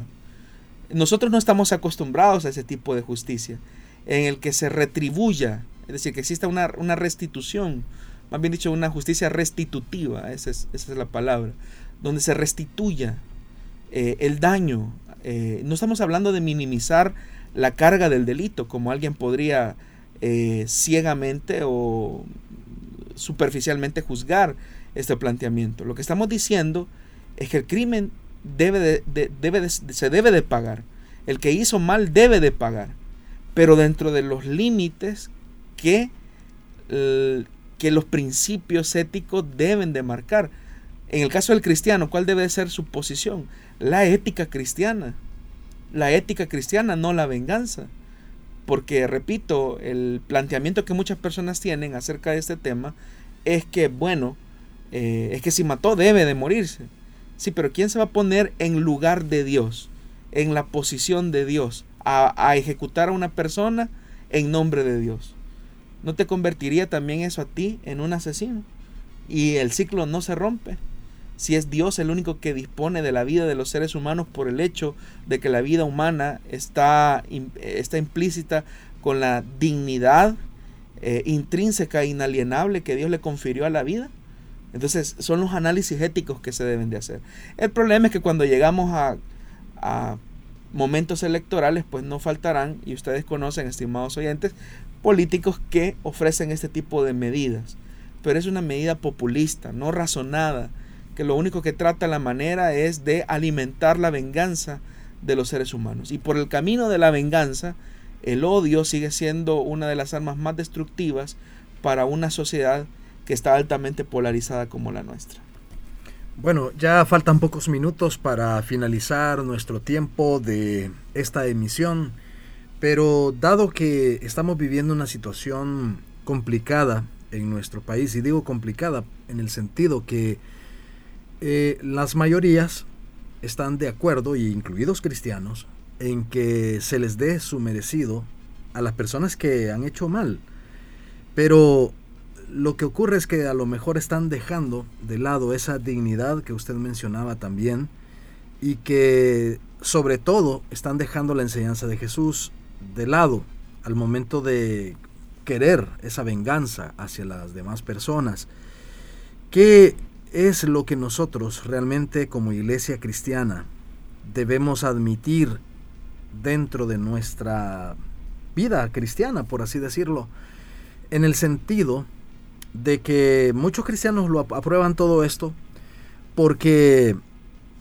Nosotros no estamos acostumbrados a ese tipo de justicia, en el que se retribuya, es decir, que exista una, restitución, más bien dicho, una justicia restitutiva, esa es, la palabra, donde se restituya eh, el daño. Eh, no estamos hablando de minimizar la carga del delito, como alguien podría ciegamente o superficialmente juzgar este planteamiento. Lo que estamos diciendo es que el crimen debe debe se debe de pagar. El que hizo mal debe de pagar. Pero dentro de los límites que, que los principios éticos deben de marcar. En el caso del cristiano, ¿cuál debe ser su posición? La ética cristiana. La ética cristiana, no la venganza. Porque, repito, el planteamiento que muchas personas tienen acerca de este tema es que, bueno, eh, es que si mató debe de morirse. Sí, pero ¿quién se va a poner en lugar de Dios? En la posición de Dios. A, a ejecutar a una persona en nombre de Dios. ¿No te convertiría también eso a ti en un asesino? Y el ciclo no se rompe si es Dios el único que dispone de la vida de los seres humanos por el hecho de que la vida humana está, está implícita con la dignidad eh, intrínseca e inalienable que Dios le confirió a la vida. Entonces son los análisis éticos que se deben de hacer. El problema es que cuando llegamos a, a momentos electorales, pues no faltarán, y ustedes conocen, estimados oyentes, políticos que ofrecen este tipo de medidas. Pero es una medida populista, no razonada, que lo único que trata la manera es de alimentar la venganza de los seres humanos. Y por el camino de la venganza, el odio sigue siendo una de las armas más destructivas para una sociedad que está altamente polarizada como la nuestra. Bueno, ya faltan pocos minutos para finalizar nuestro tiempo de esta emisión, pero dado que estamos viviendo una situación complicada en nuestro país. Y digo complicada en el sentido que eh, las mayorías están de acuerdo, y incluidos cristianos, en que se les dé su merecido a las personas que han hecho mal. Pero lo que ocurre es que a lo mejor están dejando de lado esa dignidad que usted mencionaba también y que sobre todo están dejando la enseñanza de Jesús de lado al momento de querer esa venganza hacia las demás personas. ¿Qué es lo que nosotros realmente como iglesia cristiana debemos admitir dentro de nuestra vida cristiana, por así decirlo? En el sentido de que muchos cristianos lo aprueban todo esto porque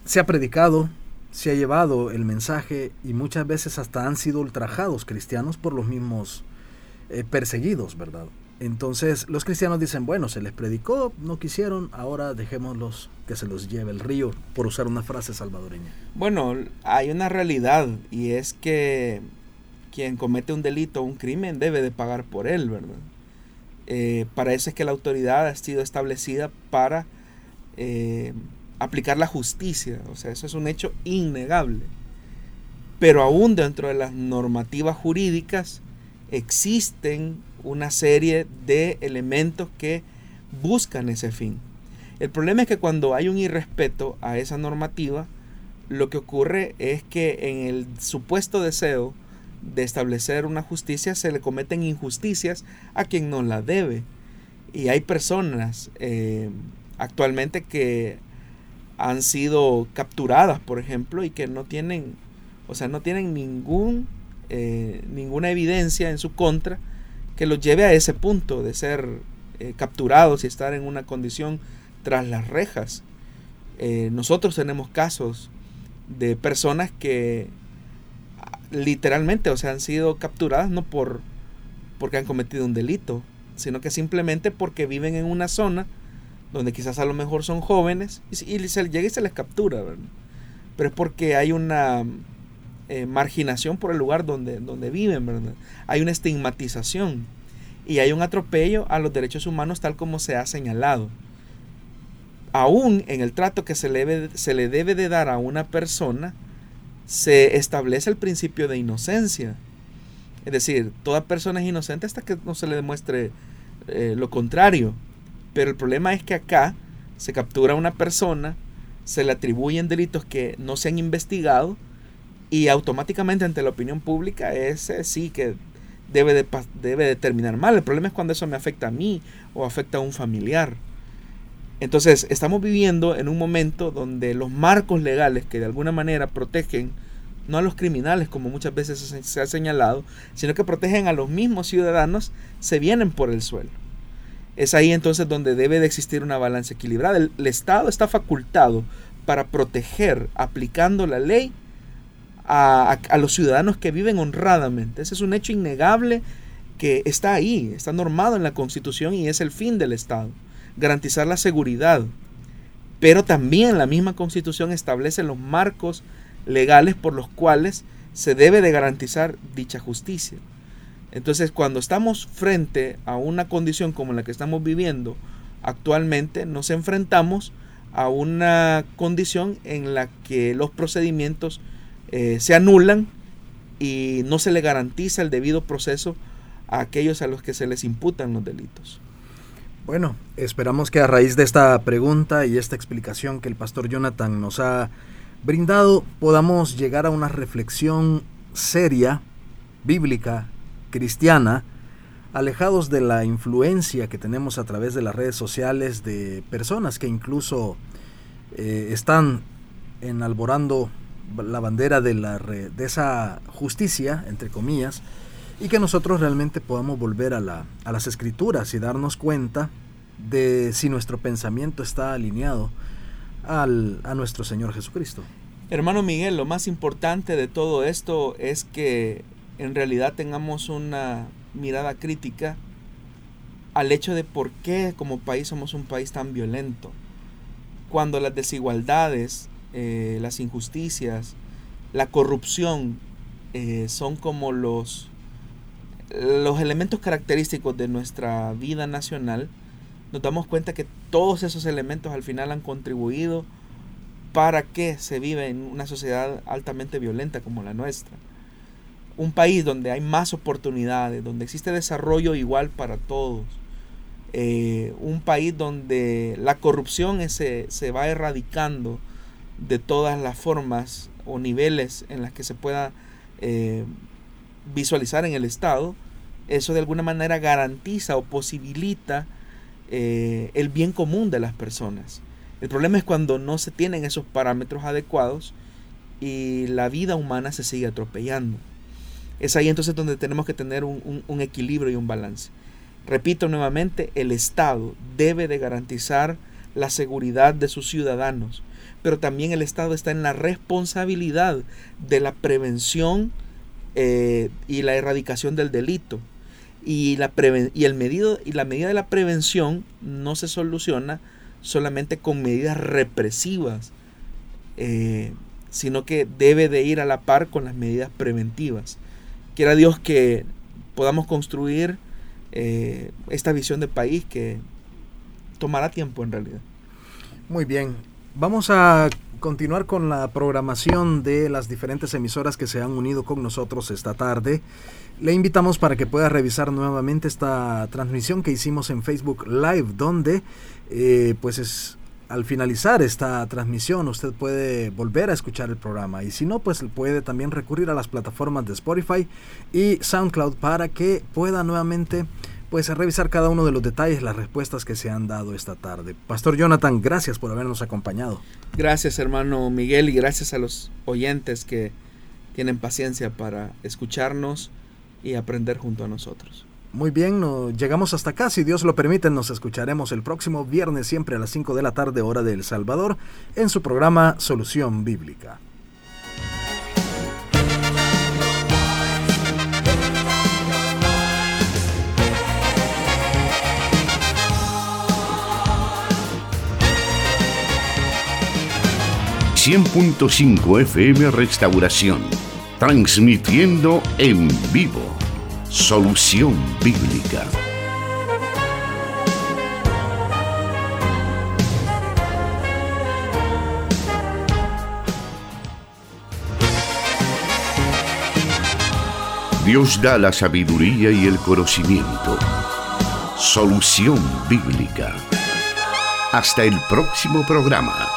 se ha predicado, se ha llevado el mensaje y muchas veces hasta han sido ultrajados cristianos por los mismos eh, perseguidos, ¿verdad? Entonces los cristianos dicen, bueno, se les predicó, no quisieron, ahora dejémoslos que se los lleve el río, por usar una frase salvadoreña. Bueno, hay una realidad y es que quien comete un delito, un crimen, debe de pagar por él, ¿verdad? Eh, para eso es que la autoridad ha sido establecida para eh, aplicar la justicia. O sea, eso es un hecho innegable. Pero aún dentro de las normativas jurídicas existen una serie de elementos que buscan ese fin. El problema es que cuando hay un irrespeto a esa normativa, lo que ocurre es que en el supuesto deseo de establecer una justicia se le cometen injusticias a quien no la debe. Y hay personas eh, actualmente que han sido capturadas, por ejemplo, y que no tienen, o sea, no tienen ningún, eh, ninguna evidencia en su contra que los lleve a ese punto de ser eh, capturados y estar en una condición tras las rejas. nosotros tenemos casos de personas que literalmente, o sea, han sido capturadas no por porque han cometido un delito, sino que simplemente porque viven en una zona donde quizás a lo mejor son jóvenes y, se llega y se les captura, pero es porque hay una eh, marginación por el lugar donde, donde viven, ¿verdad? Hay una estigmatización y hay un atropello a los derechos humanos tal como se ha señalado. Aún en el trato que se le, se le debe de dar a una persona, se establece el principio de inocencia. Es decir, toda persona es inocente hasta que no se le demuestre eh, lo contrario. Pero el problema es que acá se captura a una persona, se le atribuyen delitos que no se han investigado y automáticamente ante la opinión pública ese sí que debe de, debe de terminar mal. El problema es cuando eso me afecta a mí o afecta a un familiar. Entonces, estamos viviendo en un momento donde los marcos legales que de alguna manera protegen no a los criminales, como muchas veces se ha señalado, sino que protegen a los mismos ciudadanos, se vienen por el suelo. Es ahí entonces donde debe de existir una balanza equilibrada. El, Estado está facultado para proteger, aplicando la ley, a, los ciudadanos que viven honradamente. Ese es un hecho innegable que está ahí, está normado en la Constitución y es el fin del Estado garantizar la seguridad. Pero también la misma constitución establece los marcos legales por los cuales se debe de garantizar dicha justicia. Entonces, cuando estamos frente a una condición como la que estamos viviendo actualmente, nos enfrentamos a una condición en la que los procedimientos eh, se anulan y no se le garantiza el debido proceso a aquellos a los que se les imputan los delitos. Bueno, esperamos que a raíz de esta pregunta y esta explicación que el pastor Jonathan nos ha brindado podamos llegar a una reflexión seria, bíblica, cristiana, alejados de la influencia que tenemos a través de las redes sociales de personas que incluso eh, están enalborando la bandera de, la, de esa justicia, entre comillas, y que nosotros realmente podamos volver a, la, a las escrituras y darnos cuenta de si nuestro pensamiento está alineado al, a nuestro Señor Jesucristo. Hermano Miguel, lo más importante de todo esto es que en realidad tengamos una mirada crítica al hecho de por qué como país somos un país tan violento. Cuando las desigualdades, eh, las injusticias, la corrupción eh, son como los los elementos característicos de nuestra vida nacional, nos damos cuenta que todos esos elementos al final han contribuido para que se vive en una sociedad altamente violenta como la nuestra. Un país donde hay más oportunidades, donde existe desarrollo igual para todos. Eh, un país donde la corrupción se, se va erradicando de todas las formas o niveles en las que se pueda eh, visualizar en el Estado, eso de alguna manera garantiza o posibilita eh, el bien común de las personas. El problema es cuando no se tienen esos parámetros adecuados y la vida humana se sigue atropellando. Es ahí entonces donde tenemos que tener un, un equilibrio y un balance. Repito nuevamente, el Estado debe de garantizar la seguridad de sus ciudadanos, pero también el Estado está en la responsabilidad de la prevención eh, y la erradicación del delito. Y, la y, el medido, y la medida de la prevención no se soluciona solamente con medidas represivas, eh, sino que debe de ir a la par con las medidas preventivas. Quiera Dios que podamos construir eh, esta visión de país que tomará tiempo en realidad. Muy bien, vamos a continuar con la programación de las diferentes emisoras que se han unido con nosotros esta tarde. Le invitamos para que pueda revisar nuevamente esta transmisión que hicimos en Facebook Live, donde eh, pues es al finalizar esta transmisión usted puede volver a escuchar el programa y si no pues puede también recurrir a las plataformas de Spotify y SoundCloud para que pueda nuevamente pues a revisar cada uno de los detalles, las respuestas que se han dado esta tarde. Pastor Jonathan, gracias por habernos acompañado. Gracias hermano Miguel y gracias a los oyentes que tienen paciencia para escucharnos y aprender junto a nosotros. Muy bien, llegamos hasta acá. Si Dios lo permite, nos escucharemos el próximo viernes, siempre a las 5 de la tarde, hora de El Salvador, en su programa Solución Bíblica. 100.5 FM Restauración, transmitiendo en vivo. Solución Bíblica. Dios da la sabiduría y el conocimiento. Solución Bíblica. Hasta el próximo programa.